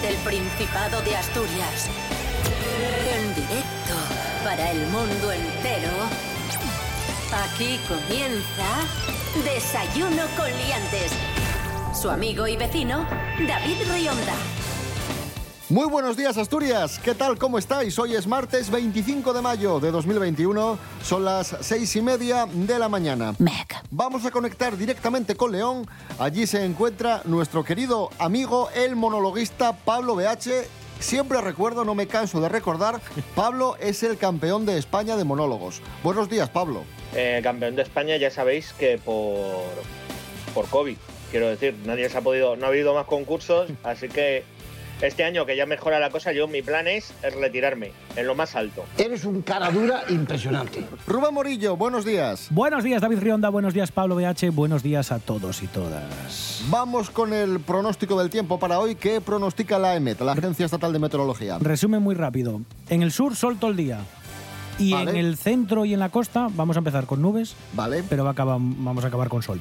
desde el Principado de Asturias. En directo para el mundo entero. Aquí comienza Desayuno con Liantes. Su amigo y vecino, David Rionda. Muy buenos días Asturias, ¿qué tal? ¿Cómo estáis? Hoy es martes 25 de mayo de 2021, son las seis y media de la mañana. Vamos a conectar directamente con León, allí se encuentra nuestro querido amigo, el monologuista Pablo BH. Siempre recuerdo, no me canso de recordar, Pablo es el campeón de España de monólogos. Buenos días Pablo. Eh, campeón de España ya sabéis que por, por COVID, quiero decir, nadie se ha podido, no ha habido más concursos, así que este año que ya mejora la cosa, yo mi plan es, retirarme en lo más alto. Eres un cara dura impresionante. Rubén Morillo, buenos días. Buenos días, David Rionda. Buenos días, Pablo BH. Buenos días a todos y todas. Vamos con el pronóstico del tiempo para hoy. ¿Qué pronostica la EMET, la Agencia Estatal de Meteorología? Resumen muy rápido. En el sur, sol todo el día. Y Vale. en el centro y en la costa vamos a empezar con nubes, Vale. pero va a acabar- vamos a acabar con sol.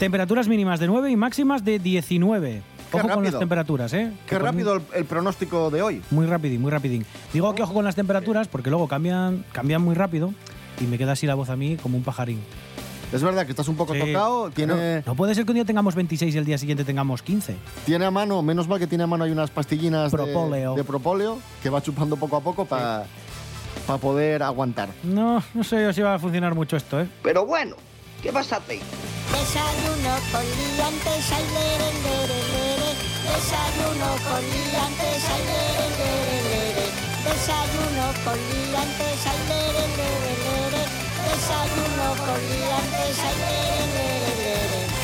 Temperaturas mínimas de 9 y máximas de 19. Qué Ojo con rápido. las temperaturas, ¿eh? Qué Que rápido el, el pronóstico de hoy. Muy rápido, muy rapidín. Digo que ojo con las temperaturas porque luego cambian, cambian muy rápido y me queda así la voz a mí como un pajarín. Es verdad que estás un poco Sí. tocado. Tiene, No, no puede ser que un día tengamos 26 y el día siguiente tengamos 15. tiene a mano, menos mal que tiene a mano hay unas pastillinas de- Propóleo. De, propóleo que va chupando poco a poco para poder aguantar. No, no sé yo si va a funcionar mucho esto, ¿eh? Pero bueno, ¿qué pasa? Desayuno con liantes, ay. Desayuno con liantes, ay, lere, lere, lere. Desayuno con liantes, ay, lere, lere, lere. Desayuno con liantes, ay, lere, lere, lere.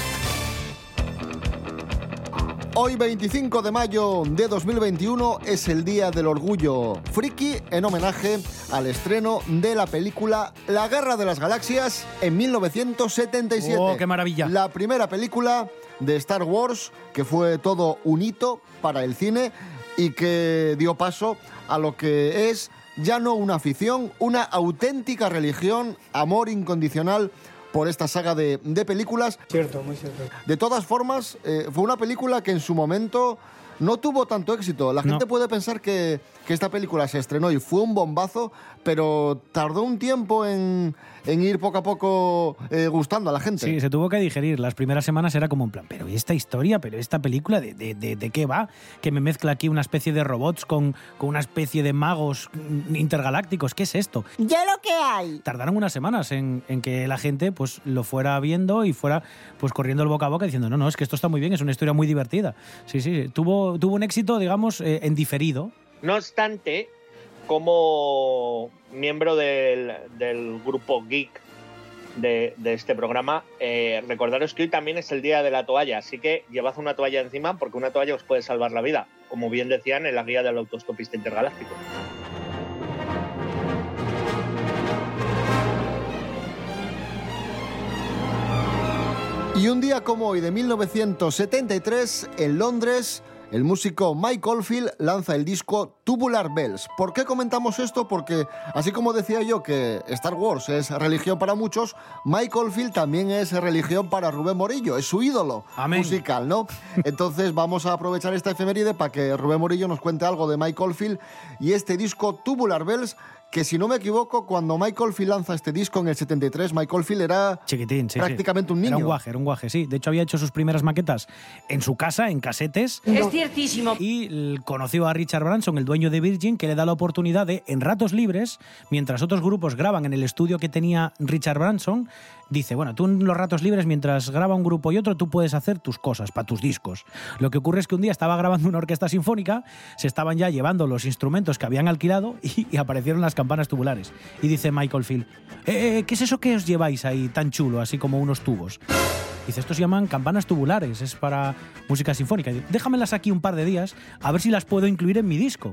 Hoy 25 de mayo de 2021 es el Día del Orgullo Friki en homenaje al estreno de la película La Guerra de las Galaxias en 1977. ¡Oh, qué maravilla! La primera película de Star Wars que fue todo un hito para el cine y que dio paso a lo que es ya no una afición, una auténtica religión, amor incondicional por esta saga de, de películas Cierto, muy cierto. de todas formas, eh, fue una película que en su momento no tuvo tanto éxito. La No. gente puede pensar que, que esta película se estrenó y fue un bombazo, pero tardó un tiempo en, en ir poco a poco eh, gustando a la gente. Sí, se tuvo que digerir. Las primeras semanas era como en plan, pero ¿y esta historia? ¿Pero esta película? ¿De, de, de- de qué va? Que me mezcla aquí una especie de robots con, con una especie de magos intergalácticos. ¿Qué es esto? Ya lo que hay. Tardaron unas semanas en, en que la gente pues lo fuera viendo y fuera pues corriendo el boca a boca diciendo, no, no, es que esto está muy bien, es una historia muy divertida. Sí, sí, tuvo, tuvo un éxito, digamos, eh, en diferido. No obstante, como miembro del, del grupo Geek de, de este programa, eh, recordaros que hoy también es el día de la toalla, así que llevad una toalla encima porque una toalla os puede salvar la vida, como bien decían en la guía del autostopista intergaláctico. Y un día como hoy de 1973, en Londres, el músico Mike Oldfield lanza el disco Tubular Bells. ¿Por qué comentamos esto? Porque, así como decía yo que Star Wars es religión para muchos, Mike Oldfield también es religión para Rubén Morillo, es su ídolo Amén. musical, ¿no? Entonces vamos a aprovechar esta efeméride para que Rubén Morillo nos cuente algo de Mike Oldfield y este disco Tubular Bells, que si no me equivoco, cuando Mike Oldfield lanza este disco en el 73, Mike Oldfield era Chiquitín, sí. sí. prácticamente un niño. Era un guaje, era un guaje, sí. De hecho, había hecho sus primeras maquetas en su casa, en casetes. Es ciertísimo. Y conoció a Richard Branson, el dueño de Virgin, que le da la oportunidad de, en ratos libres, mientras otros grupos graban en el estudio que tenía Richard Branson, dice, bueno, tú en los ratos libres, mientras graba un grupo y otro, tú puedes hacer tus cosas, para tus discos. Lo que ocurre es que un día estaba grabando una orquesta sinfónica, se estaban ya llevando los instrumentos que habían alquilado y, aparecieron las campanas tubulares. Y dice Michael Field, "Eh, eh, ¿qué es eso que os lleváis ahí tan chulo, así como unos tubos? Dice, estos se llaman campanas tubulares, es para música sinfónica. Dice, Déjamelas aquí un par de días, a ver si las puedo incluir en mi disco.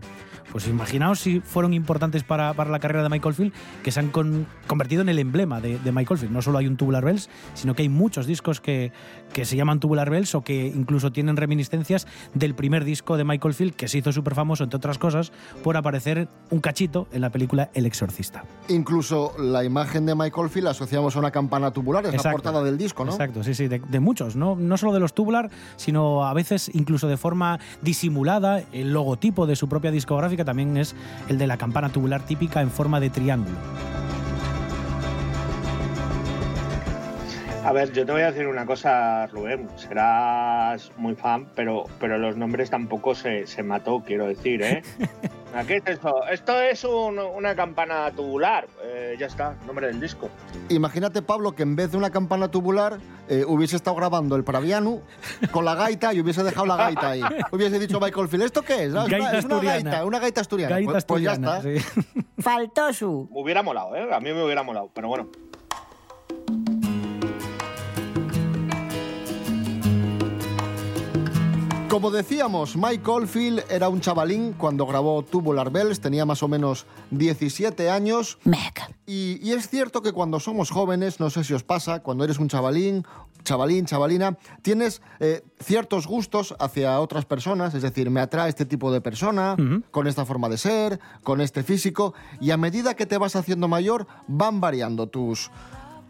Pues imaginaos si fueron importantes para, para la carrera de Michael Field, que se han con- convertido en el emblema de, de Michael Field. No solo hay un Tubular Bells, sino que hay muchos discos que, que se llaman Tubular Bells o que incluso tienen reminiscencias del primer disco de Michael Field, que se hizo súper famoso, entre otras cosas, por aparecer un cachito en la película El Exorcista. Incluso la imagen de Michael Field la asociamos a una campana tubular, es la Exacto. portada del disco, ¿no? Exacto, sí, sí. Sí, de, de muchos, ¿no? no solo de los tubular, sino a veces incluso de forma disimulada. El logotipo de su propia discográfica también es el de la campana tubular típica en forma de triángulo. A ver, yo te voy a decir una cosa, Rubén. Serás muy fan, pero, pero los nombres tampoco se, se mató, quiero decir, ¿eh? ¿Qué es esto? Esto es un- una campana tubular. Eh, ya está, nombre del disco. Imagínate, Pablo, que en vez de una campana tubular eh, hubiese estado grabando el Praviano con la gaita y hubiese dejado la gaita ahí. Hubiese dicho Michael Field, ¿esto qué es? Es una- Gaita es una asturiana. gaita, una gaita asturiana. Gaita Pues- pues ya está. sí. Faltó su. Me hubiera molado, ¿eh? A mí me hubiera molado, pero bueno. Como decíamos, Mike Oldfield era un chavalín cuando grabó Tubular Bells, tenía más o menos 17 años. Y, y es cierto que cuando somos jóvenes, no sé si os pasa, cuando eres un chavalín, chavalín, chavalina, tienes eh, ciertos gustos hacia otras personas, es decir, me atrae este tipo de persona, con esta forma de ser, con este físico, y a medida que te vas haciendo mayor, van variando tus,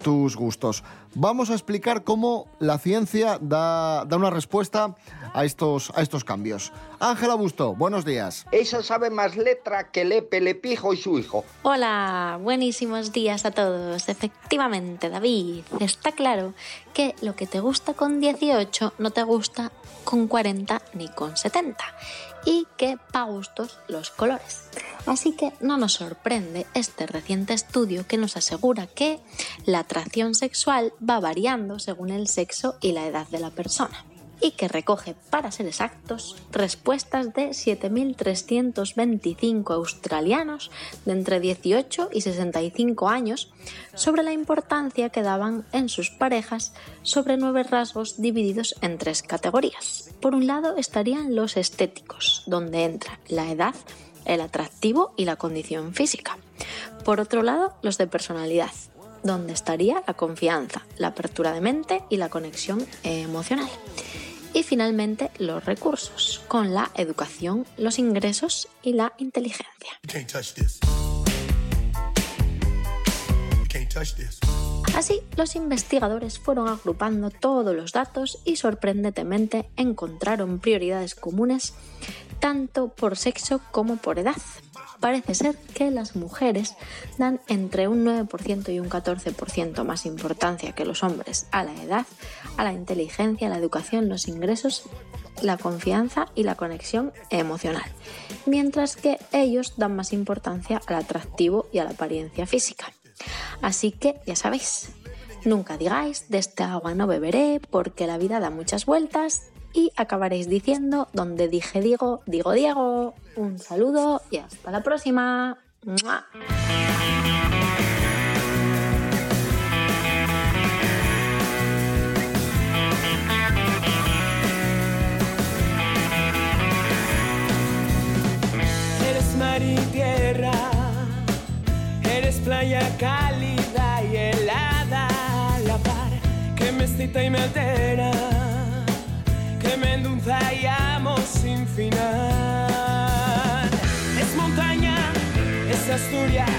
tus gustos. Vamos a explicar cómo la ciencia da, da una respuesta a estos, a estos cambios. Ángela Busto, buenos días. Esa sabe más letra que Lepe, Lepijo y su hijo. Hola, buenísimos días a todos. Efectivamente, David, está claro que lo que te gusta con 18 no te gusta con 40 ni con 70 y que pa gustos los colores. Así que no nos sorprende este reciente estudio que nos asegura que la atracción sexual va variando según el sexo y la edad de la persona y que recoge, para ser exactos, respuestas de 7.325 australianos de entre 18 y 65 años sobre la importancia que daban en sus parejas sobre nueve rasgos divididos en tres categorías. Por un lado estarían los estéticos, donde entra la edad, el atractivo y la condición física. Por otro lado, los de personalidad, donde estaría la confianza, la apertura de mente y la conexión emocional. Y finalmente los recursos, con la educación, los ingresos y la inteligencia. Así, los investigadores fueron agrupando todos los datos y sorprendentemente encontraron prioridades comunes tanto por sexo como por edad. Parece ser que las mujeres dan entre un 9% y un 14% más importancia que los hombres a la edad, a la inteligencia, la educación, los ingresos, la confianza y la conexión emocional, mientras que ellos dan más importancia al atractivo y a la apariencia física. Así que ya sabéis, nunca digáis de esta agua no beberé porque la vida da muchas vueltas y acabaréis diciendo donde dije digo, digo Diego. Un saludo y hasta la próxima. Playa cálida y helada, la par que me excita y me altera, que me endulza y amo sin final. Es montaña, es Asturias,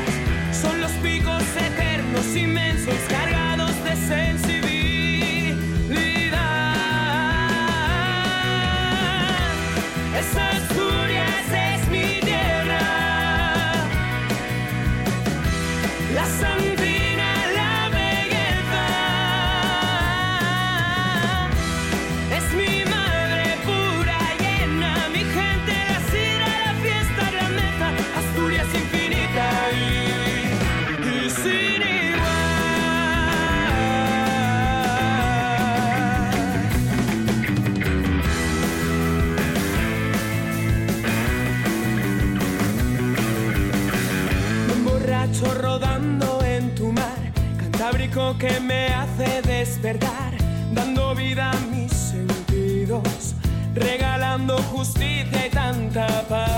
son los picos eternos, inmensos, cargados de sensibilidad. Dando vida a mis sentidos, regalando justicia y tanta paz.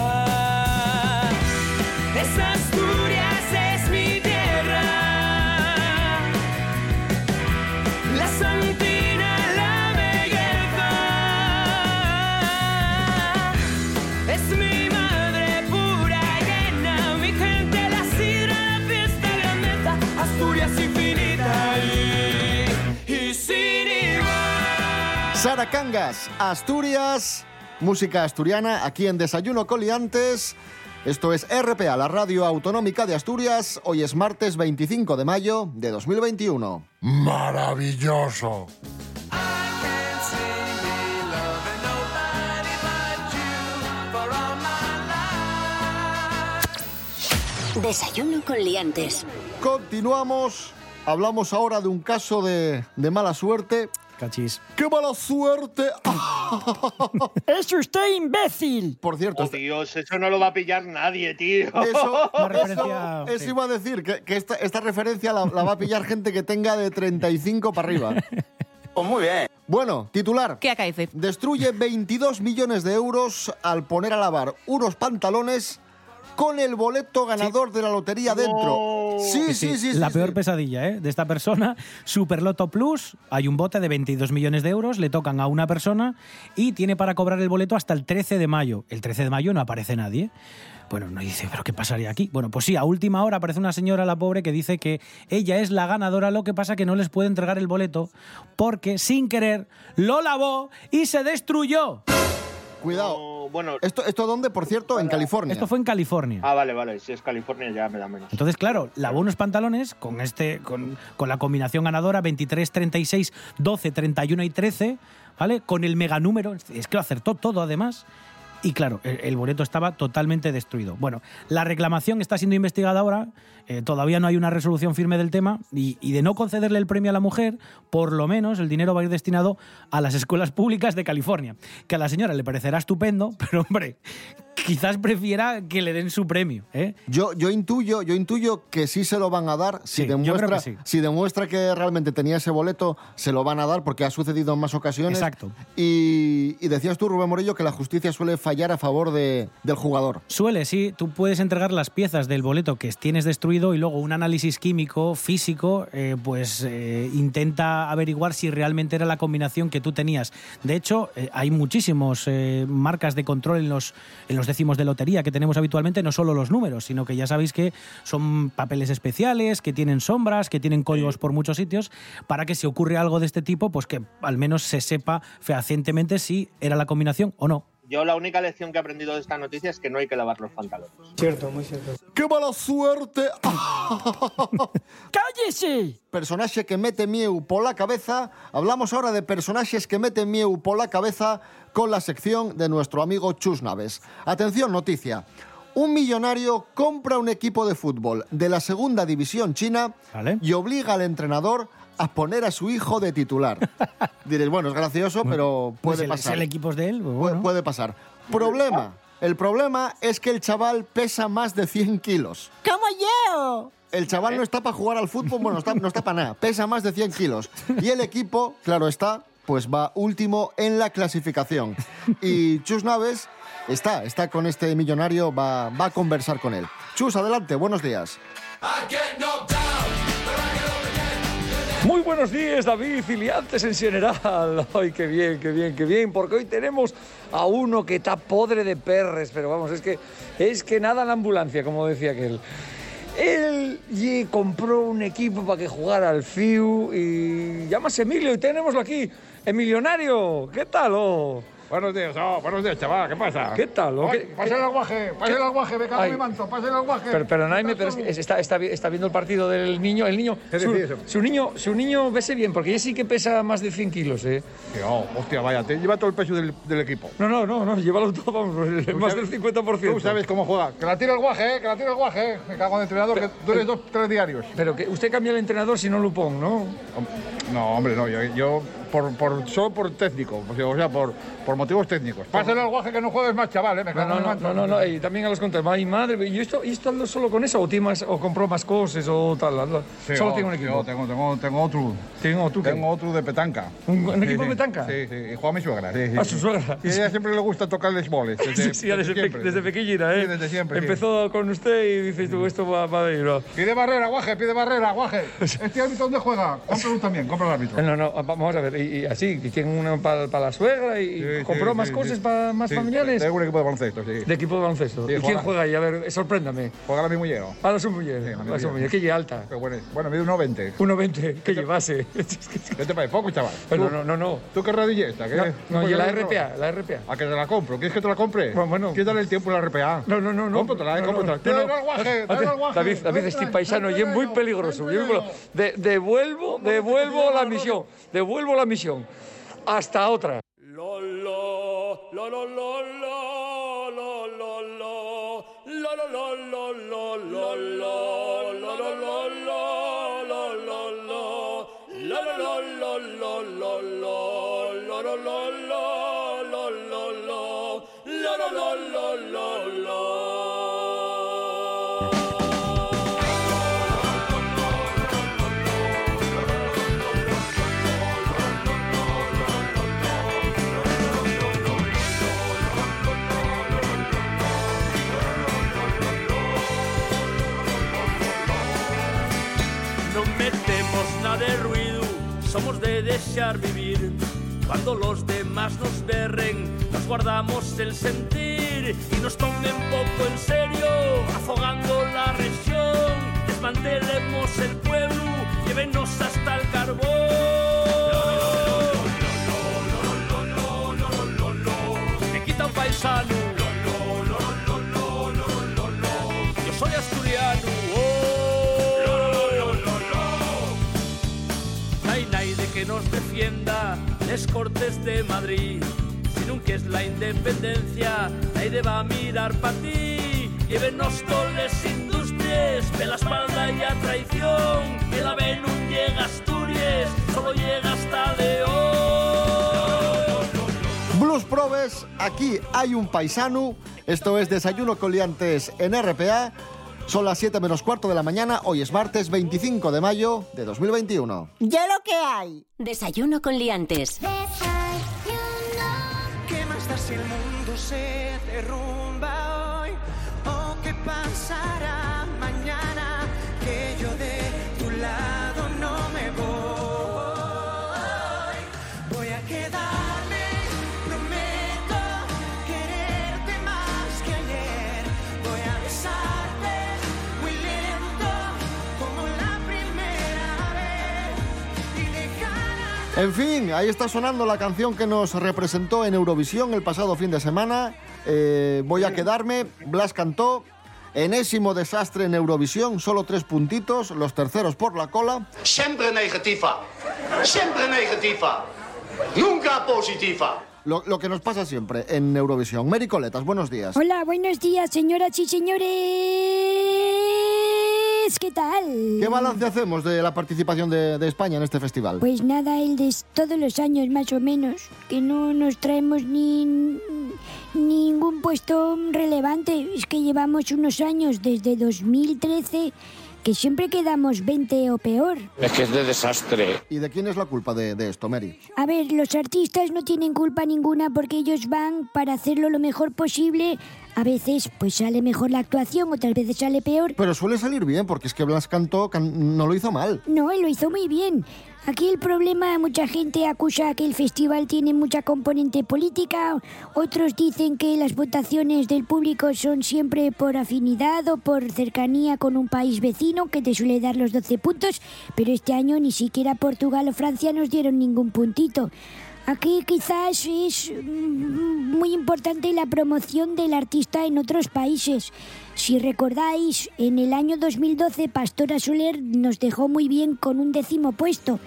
Cangas, Asturias, música asturiana, aquí en Desayuno Coliantes. Esto es RPA, la radio autonómica de Asturias. Hoy es martes 25 de mayo de 2021. Maravilloso. Desayuno con liantes. Continuamos. Hablamos ahora de un caso de, de mala suerte. Cachis. ¡Qué mala suerte! ¡Es usted imbécil! Por cierto, Oh, esta- Dios, eso no lo va a pillar nadie, tío. eso, eso- eso sí. iba a decir, que, que esta, esta referencia la, la va a pillar gente que tenga de 35 para arriba. Pues muy bien. Bueno, titular. ¿Qué acaece? Destruye 22 millones de euros al poner a lavar unos pantalones con el boleto ganador de la lotería dentro. Sí, sí, sí, sí. La sí. peor pesadilla ¿eh? de esta persona. Superloto Plus, hay un bote de 22 millones de euros, le tocan a una persona y tiene para cobrar el boleto hasta el 13 de mayo. El 13 de mayo no aparece nadie. Bueno, no dice, ¿pero qué pasaría aquí? Bueno, pues sí, a última hora aparece una señora, la pobre, que dice que ella es la ganadora, lo que pasa que no les puede entregar el boleto porque sin querer lo lavó y se destruyó. Cuidado. Bueno, ¿Esto, ¿Esto dónde, por cierto? En California. Esto fue en California. ah, vale, vale. Si es California ya me da menos. Entonces, claro, lavó unos pantalones con este, con, con la combinación ganadora 23, 36, 12, 31 y 13, ¿vale? Con el mega número, es que lo acertó todo además. Y claro, el, el boleto estaba totalmente destruido. Bueno, la reclamación está siendo investigada ahora, eh, todavía no hay una resolución firme del tema, y, y de no concederle el premio a la mujer, por lo menos el dinero va a ir destinado a las escuelas públicas de California. Que a la señora le parecerá estupendo, pero hombre, quizás prefiera que le den su premio, ¿eh? Yo, yo, intuyo, yo intuyo que sí se lo van a dar. Si, Sí, demuestra, que sí. si demuestra que realmente tenía ese boleto, se lo van a dar porque ha sucedido en más ocasiones. Exacto. Y, y decías tú, Rubén Morillo, que la justicia suele fallar a favor de, del jugador. Suele, sí. Tú puedes entregar las piezas del boleto que tienes destruido y luego un análisis químico, físico, eh, pues eh, intenta averiguar si realmente era la combinación que tú tenías. De hecho, eh, hay muchísimos eh, marcas de control en los, en los décimos de lotería que tenemos habitualmente, no solo los números, sino que ya sabéis que son papeles especiales, que tienen sombras, que tienen códigos por muchos sitios, para que si ocurre algo de este tipo, pues que al menos se sepa fehacientemente si era la combinación o no. Yo la única lección que he aprendido de esta noticia es que no hay que lavar los pantalones. Cierto, muy cierto. ¡Qué mala suerte! ¡Cállese! Personaje que mete mieu por la cabeza. Hablamos ahora de personajes que meten mieu por la cabeza con la sección de nuestro amigo Chus Naves. Atención, noticia. Un millonario compra un equipo de fútbol de la segunda división china Vale. y obliga al entrenador a poner a su hijo de titular. Diréis, bueno, es gracioso, pero Pues puede el- pasar. Si el equipo es de él, pues Pu- bueno. Puede pasar. Problema. El problema es que el chaval pesa más de 100 kilos. ¡Como yo! El chaval no está para jugar al fútbol, bueno, está- no está para nada, pesa más de 100 kilos. Y el equipo, claro está, pues va último en la clasificación. Y Chus Naves está, está con este millonario, va, va a conversar con él. Chus, adelante, buenos días. Muy buenos días, David y liantes en general. Ay, qué bien, qué bien, qué bien, porque hoy tenemos a uno que está podre de perres, pero vamos, es que es que nada en la ambulancia, como decía aquel. Él compró un equipo para que jugara al FIU y llamas Emilio y tenemoslo aquí. Emilionario, ¿qué tal? oh? Buenos días, oh, buenos días, chaval, ¿qué pasa? ¿Qué tal? oh? Ay, ¿Qué- pase el aguaje, pase el aguaje, me cago en mi manto, pase el aguaje. Pero, perdonadme, pero es que está, está, está viendo el partido del niño. El niño. ¿Qué su, eso? su niño, su niño vese bien, porque ella sí que pesa más de 100 kilos, ¿eh? Tío, hostia, vaya, te lleva todo el peso del, del equipo. No, no, no, no, llévalo todo, vamos, más del sabes- 50%. Tú sabes cómo juega. Que la tire el guaje, eh, que la tire el guaje. eh. Me cago en el entrenador, que eres dos, tres diarios. Pero que usted cambia el entrenador si no Lupón, ¿no? No, hombre, no, yo, yo por, por, solo por técnico, o sea, por, por motivos técnicos. Pásale al guaje que no juegues más, chaval, eh, me No, no, no, manto. no, no, no, y también a los contras. Ay, madre, ¿y esto, esto ando solo con eso? ¿O, tiene más, o compró más cosas o tal? Sí, solo oh, tengo un equipo. oh, tengo, tengo, tengo otro. Tengo, ¿tú qué? Tengo otro de petanca. ¿Un, equipo sí. de tanca? Sí, sí, y juega mi suegra. Sí, A sí. su suegra. Y a ella siempre le gusta tocarles boles. Desde, Sí, sí, desde, pe- desde pequeñita, ¿eh? Sí, desde siempre. Empezó con usted y dices tú, esto va, va a ir. Pide barrera, guaje, pide barrera, guaje. ¿Este árbitro dónde juega? Cómpralo también, compra el árbitro. No, no, vamos a ver. Y, y así, que tienen una para la suegra y Sí, compró sí, más sí, cosas para más familiares. Tengo un equipo de baloncesto, sí. De equipo de baloncesto. ¿Y quién juega- juega ahí? A ver, sorpréndame. Juega la mi mujer. A la su mujer. Sí, la a mi la su mujer. que ella alta. Qué bueno, bueno, mide 1,20. 1,20, que llevase. ¿Qué te parece? Poco, chaval. Pero no, no, no. ¿Tú qué rodilla esta? ¿Qué? No, no, ¿Por y qué la RPA, la RPA. ¿A que te la compro? ¿Quieres que te la compre? Bueno, bueno. Quítale el tiempo a la RPA. No, no, no, no. Cómpratela, eh, No, cómpratela. no, Tráelo no. al guaje, tráelo al guaje. David, David, este paisano y es muy peligroso. devuelvo, devuelvo la misión. Devuelvo la misión. Hasta otra. Somos de desear vivir. Cuando los demás nos berren, nos guardamos el sentir y nos tomen poco en serio, afogando la región. Desmantelemos el pueblo, llévenos hasta el carbón. Nos defienda les cortes de Madrid. Si nunca es la independencia, nadie va a mirar para ti. Llévenos todas las industrias, de la espalda y a traición. Ven un llega a Asturias, solo llega hasta León. Blues Probes, aquí hay un paisano. Esto es Desayuno con Liantes en RPA. Son las 7 menos cuarto de la mañana. Hoy es martes 25 de mayo de 2021. Ya lo que hay. Desayuno con liantes. ¿Qué más da si el mundo se derrumba hoy? ¿O qué pasará En fin, ahí está sonando la canción que nos representó en Eurovisión el pasado fin de semana. Eh, voy a quedarme. Blas cantó. Enésimo desastre en Eurovisión, solo tres puntitos, los terceros por la cola. Siempre negativa. Siempre negativa. Nunca positiva. Lo, lo que nos pasa siempre en Eurovisión. Mary Coletas, buenos días. Hola, buenos días, señoras y señores. ¿Qué tal? ¿Qué balance hacemos de la participación de, de España en este festival? Pues nada, el de todos los años más o menos, que no nos traemos ni ningún puesto relevante. Es que llevamos unos años desde 2013 que siempre quedamos 20 o peor. Es que es de desastre. ¿Y de quién es la culpa de, de esto, Mary? A ver, los artistas no tienen culpa ninguna porque ellos van para hacerlo lo mejor posible. A veces pues sale mejor la actuación, otras veces sale peor. Pero suele salir bien, porque es que Blas cantó, can- no lo hizo mal. No, él lo hizo muy bien. Aquí el problema, mucha gente acusa que el festival tiene mucha componente política, otros dicen que las votaciones del público son siempre por afinidad o por cercanía con un país vecino que te suele dar los 12 puntos, pero este año ni siquiera Portugal o Francia nos dieron ningún puntito. Aquí quizás es mm, muy importante la promoción del artista en otros países. Si recordáis, en el año 2012 Pastora Soler nos dejó muy bien con un décimo puesto.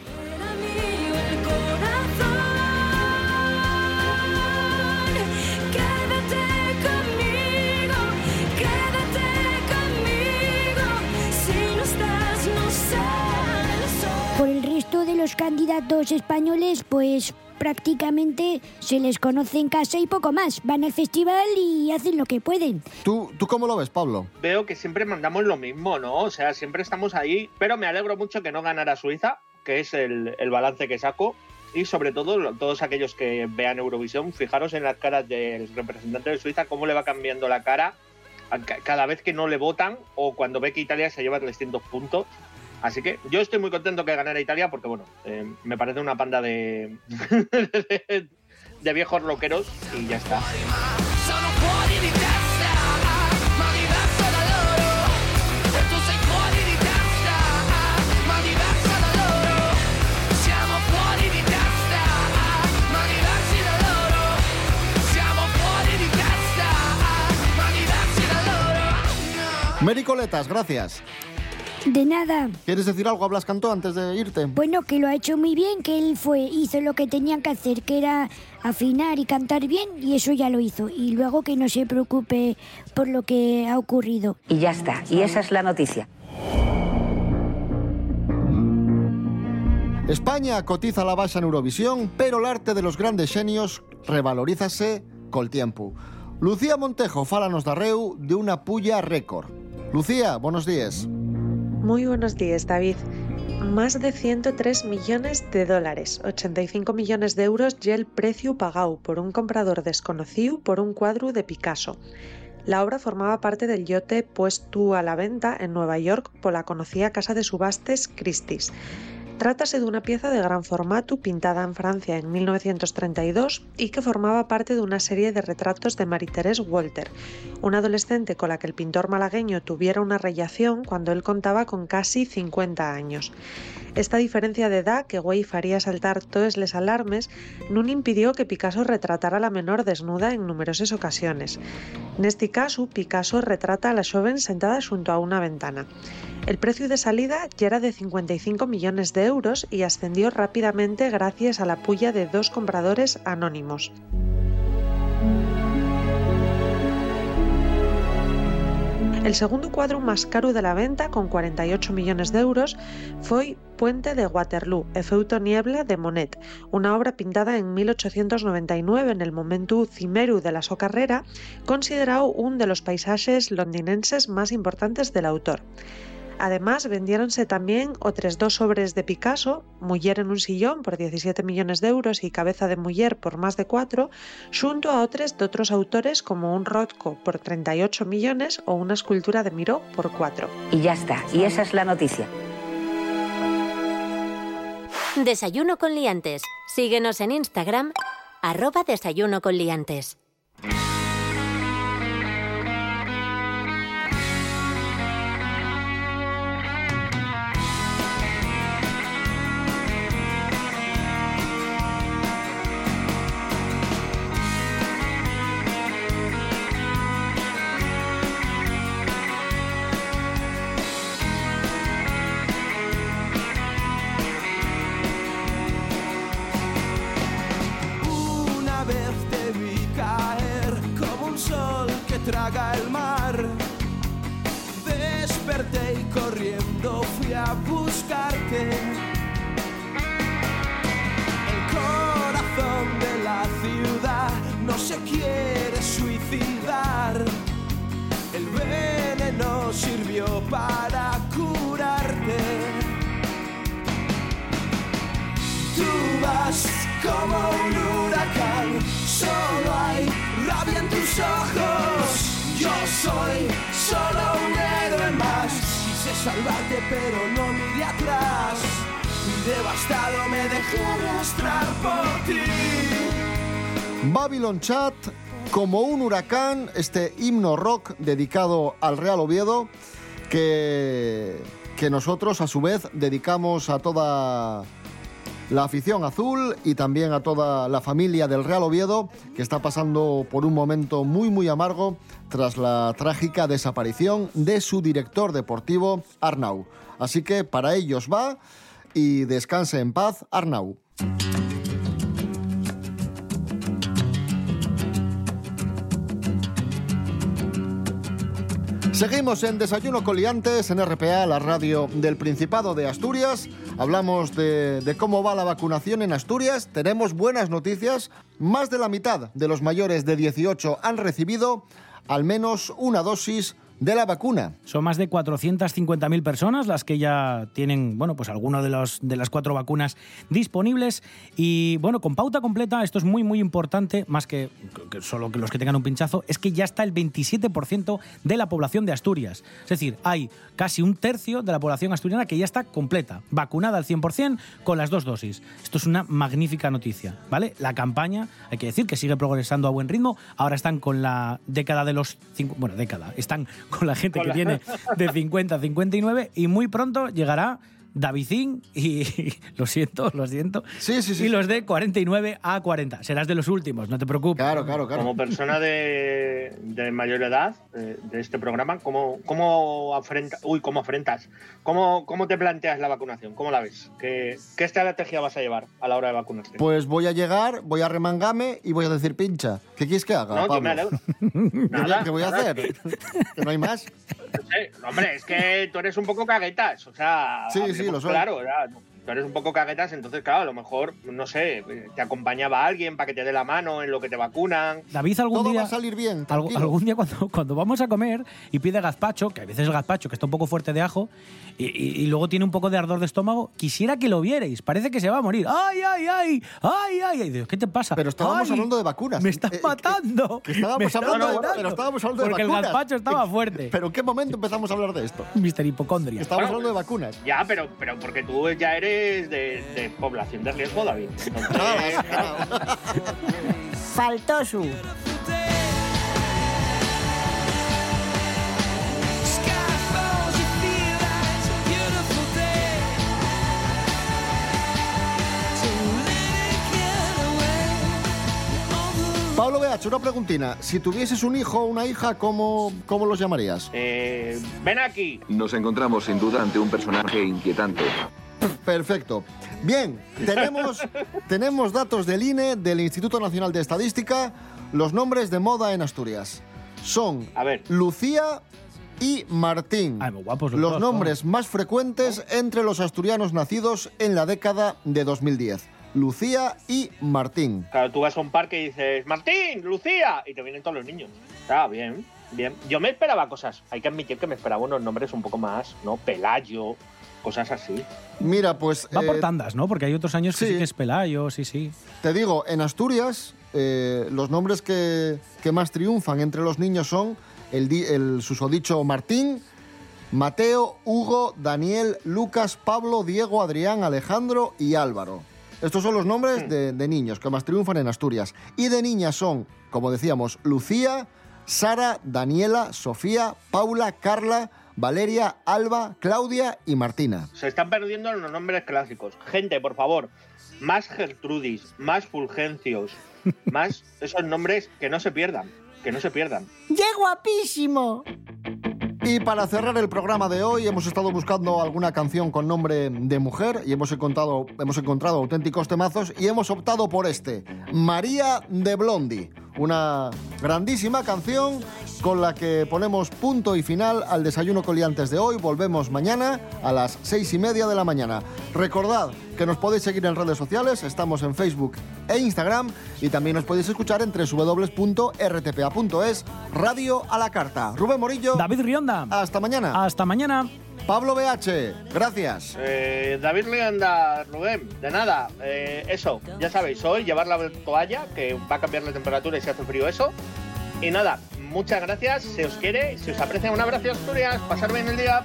Por el resto de los candidatos españoles, pues prácticamente se les conoce en casa y poco más. Van al festival y hacen lo que pueden. ¿Tú, ¿Tú cómo lo ves, Pablo? Veo que siempre mandamos lo mismo, ¿no? O sea, siempre estamos ahí, pero me alegro mucho que no ganara Suiza, que es el, el balance que saco. Y sobre todo, todos aquellos que vean Eurovisión, fijaros en las caras del representante de Suiza, cómo le va cambiando la cara cada vez que no le votan o cuando ve que Italia se lleva 300 puntos. Así que yo estoy muy contento que ganara Italia porque, bueno, eh, me parece una panda de, de viejos rockeros y ya está. Mericoletas, gracias. De nada. ¿Quieres decir algo a Blas Cantó antes de irte? Bueno, que lo ha hecho muy bien, que él fue, hizo lo que tenía que hacer, que era afinar y cantar bien, y eso ya lo hizo. Y luego que no se preocupe por lo que ha ocurrido. Y ya está, y esa es la noticia. España cotiza la baixa en Eurovisión, pero el arte de los grandes genios revalorízase col tiempo. Lucía Montejo, fálanos da Reu de una puya récord. Lucía, buenos días. Muy buenos días, David. Más de 103 millones de dólares, 85 millones de euros y el precio pagado por un comprador desconocido por un cuadro de Picasso. La obra formaba parte del yote puesto a la venta en Nueva York por la conocida casa de subastes Christie's. Trátase de una pieza de gran formato pintada en Francia en 1932 y que formaba parte de una serie de retratos de Marie-Thérèse Walter, una adolescente con la que el pintor malagueño tuviera una relación cuando él contaba con casi 50 años. Esta diferencia de edad que güey faría saltar todas las alarmes no impidió que Picasso retratara a la menor desnuda en numerosas ocasiones. En este caso, Picasso retrata a la joven sentada junto a una ventana. El precio de salida ya era de 55 millones de euros y ascendió rápidamente gracias a la puya de dos compradores anónimos. El segundo cuadro más caro de la venta, con 48 millones de euros, fue Puente de Waterloo, Efeuto Niebla de Monet, una obra pintada en 1899 en el momento cimeru de la so carrera, considerado uno de los paisajes londinenses más importantes del autor. Además, vendiéronse también otros dos sobres de Picasso, Mujer en un sillón por 17 millones de euros y Cabeza de Mujer por más de 4, junto a otros de otros autores como un Rothko por 38 millones o una escultura de Miró por 4. Y ya está, y esa es la noticia. Desayuno con liantes. Síguenos en Instagram, arroba desayuno con liantes. Pero no miré atrás. Y devastado me dejé arrastrar por ti. Babylon Chat, como un huracán, este himno rock dedicado al Real Oviedo, que, que nosotros a su vez dedicamos a toda la afición azul y también a toda la familia del Real Oviedo, que está pasando por un momento muy muy amargo tras la trágica desaparición de su director deportivo, Arnau. Así que para ellos va y descanse en paz, Arnau. Seguimos en Desayuno Coliantes en RPA, la radio del Principado de Asturias. Hablamos de, de, cómo va la vacunación en Asturias. Tenemos buenas noticias. Más de la mitad de los mayores de 18 han recibido al menos una dosis de la vacuna. Son más de 450.000 personas las que ya tienen, bueno, pues alguno de, los, de las cuatro vacunas disponibles. Y bueno, con pauta completa, esto es muy, muy importante, más que, que solo que los que tengan un pinchazo, es que ya está el 27% de la población de Asturias. Es decir, hay casi un tercio de la población asturiana que ya está completa, vacunada al 100% con las dos dosis. Esto es una magnífica noticia, ¿vale? La campaña, hay que decir que sigue progresando a buen ritmo. Ahora están con la década de los... cincu- Bueno, década. Están con la gente Con que la- tiene de 50 a 59 y muy pronto llegará Davidín y lo siento, lo siento. Sí, sí, sí. Y los de 49 a 40. Serás de los últimos, no te preocupes. Claro, claro, Como persona de, de mayor edad eh, de este programa, ¿cómo, cómo, afrenta, uy, ¿cómo afrentas? ¿Cómo, ¿Cómo te planteas la vacunación? ¿Cómo la ves? ¿Qué, ¿Qué estrategia vas a llevar a la hora de vacunarte? Pues voy a llegar, voy a remangame y voy a decir pincha. ¿Qué quieres que haga? no, yo Pablo? me alegro. ¿Qué, Nada, qué voy a nada, hacer? que no hay más. No sé, hombre, es que tú eres un poco caguetas, o sea, Sí, sí, lo soy. Claro, o sea, tú eres un poco caguetas, entonces, claro, a lo mejor, no sé, te acompañaba alguien para que te dé la mano en lo que te vacunan. David algún Todo día va a salir bien. Algún día cuando, cuando vamos a comer y pide gazpacho, que a veces el gazpacho que está un poco fuerte de ajo y, y- y luego tiene un poco de ardor de estómago, quisiera que lo vierais. Parece que se va a morir. ¡Ay, ay, ay! ¡Ay, ay! ay! Digo, ¿Qué te pasa? Pero estábamos ¡Ay! hablando de vacunas. ¡Me estás Eh, matando! que estábamos Me hablando de- matando. pero estábamos hablando de Porque el vacunas. gazpacho estaba fuerte. ¿Pero en qué momento empezamos a hablar de esto? Mister Hipocondria. Estamos Bueno, hablando de vacunas. Ya, pero, pero porque tú ya eres de, de población de riesgo, David. Entonces, Faltó su. Pablo BH, una preguntina. Si tuvieses un hijo o una hija, ¿cómo, cómo los llamarías? eh, ven aquí. Nos encontramos sin duda ante un personaje inquietante. Perfecto. Bien, tenemos, tenemos datos del INE, del Instituto Nacional de Estadística, los nombres de moda en Asturias. Son A ver. Lucía y Martín. Ay, muy guapos los los dos, nombres más frecuentes entre los asturianos nacidos en la década de 2010. Lucía y Martín. Claro, tú vas a un parque y dices, Martín, Lucía, y te vienen todos los niños. Está bien, bien. Yo me esperaba cosas. Hay que admitir que me esperaba unos nombres un poco más, ¿no? Pelayo, cosas así. Mira, pues Va por eh, tandas, ¿no? Porque hay otros años que sí. que es Pelayo, sí, sí. te digo, en Asturias eh, los nombres que, que más triunfan entre los niños son el, di- el susodicho Martín, Mateo, Hugo, Daniel, Lucas, Pablo, Diego, Adrián, Alejandro y Álvaro. Estos son los nombres de, de niños que más triunfan en Asturias. Y de niñas son, como decíamos, Lucía, Sara, Daniela, Sofía, Paula, Carla, Valeria, Alba, Claudia y Martina. Se están perdiendo los nombres clásicos. Gente, por favor, más Gertrudis, más Fulgencios, más esos nombres que no se pierdan, que no se pierdan. ¡Qué guapísimo! Y para cerrar el programa de hoy hemos estado buscando alguna canción con nombre de mujer y hemos encontrado, hemos encontrado auténticos temazos y hemos optado por este, María de Blondie, una grandísima canción con la que ponemos punto y final al desayuno coliantes de hoy. Volvemos mañana a las seis y media de la mañana. Recordad que nos podéis seguir en redes sociales, estamos en Facebook e Instagram y también nos podéis escuchar en www.rtpa.es, Radio a la Carta. Rubén Morillo. David Rionda. Hasta mañana. Hasta mañana. Pablo BH, gracias. Eh, David Leanda, Rubén, de nada. Eh, eso, ya sabéis, hoy llevar la toalla, que va a cambiar la temperatura y se hace frío eso. Y nada, muchas gracias, se os quiere, se os aprecia. Un abrazo, Asturias, pasar bien el día.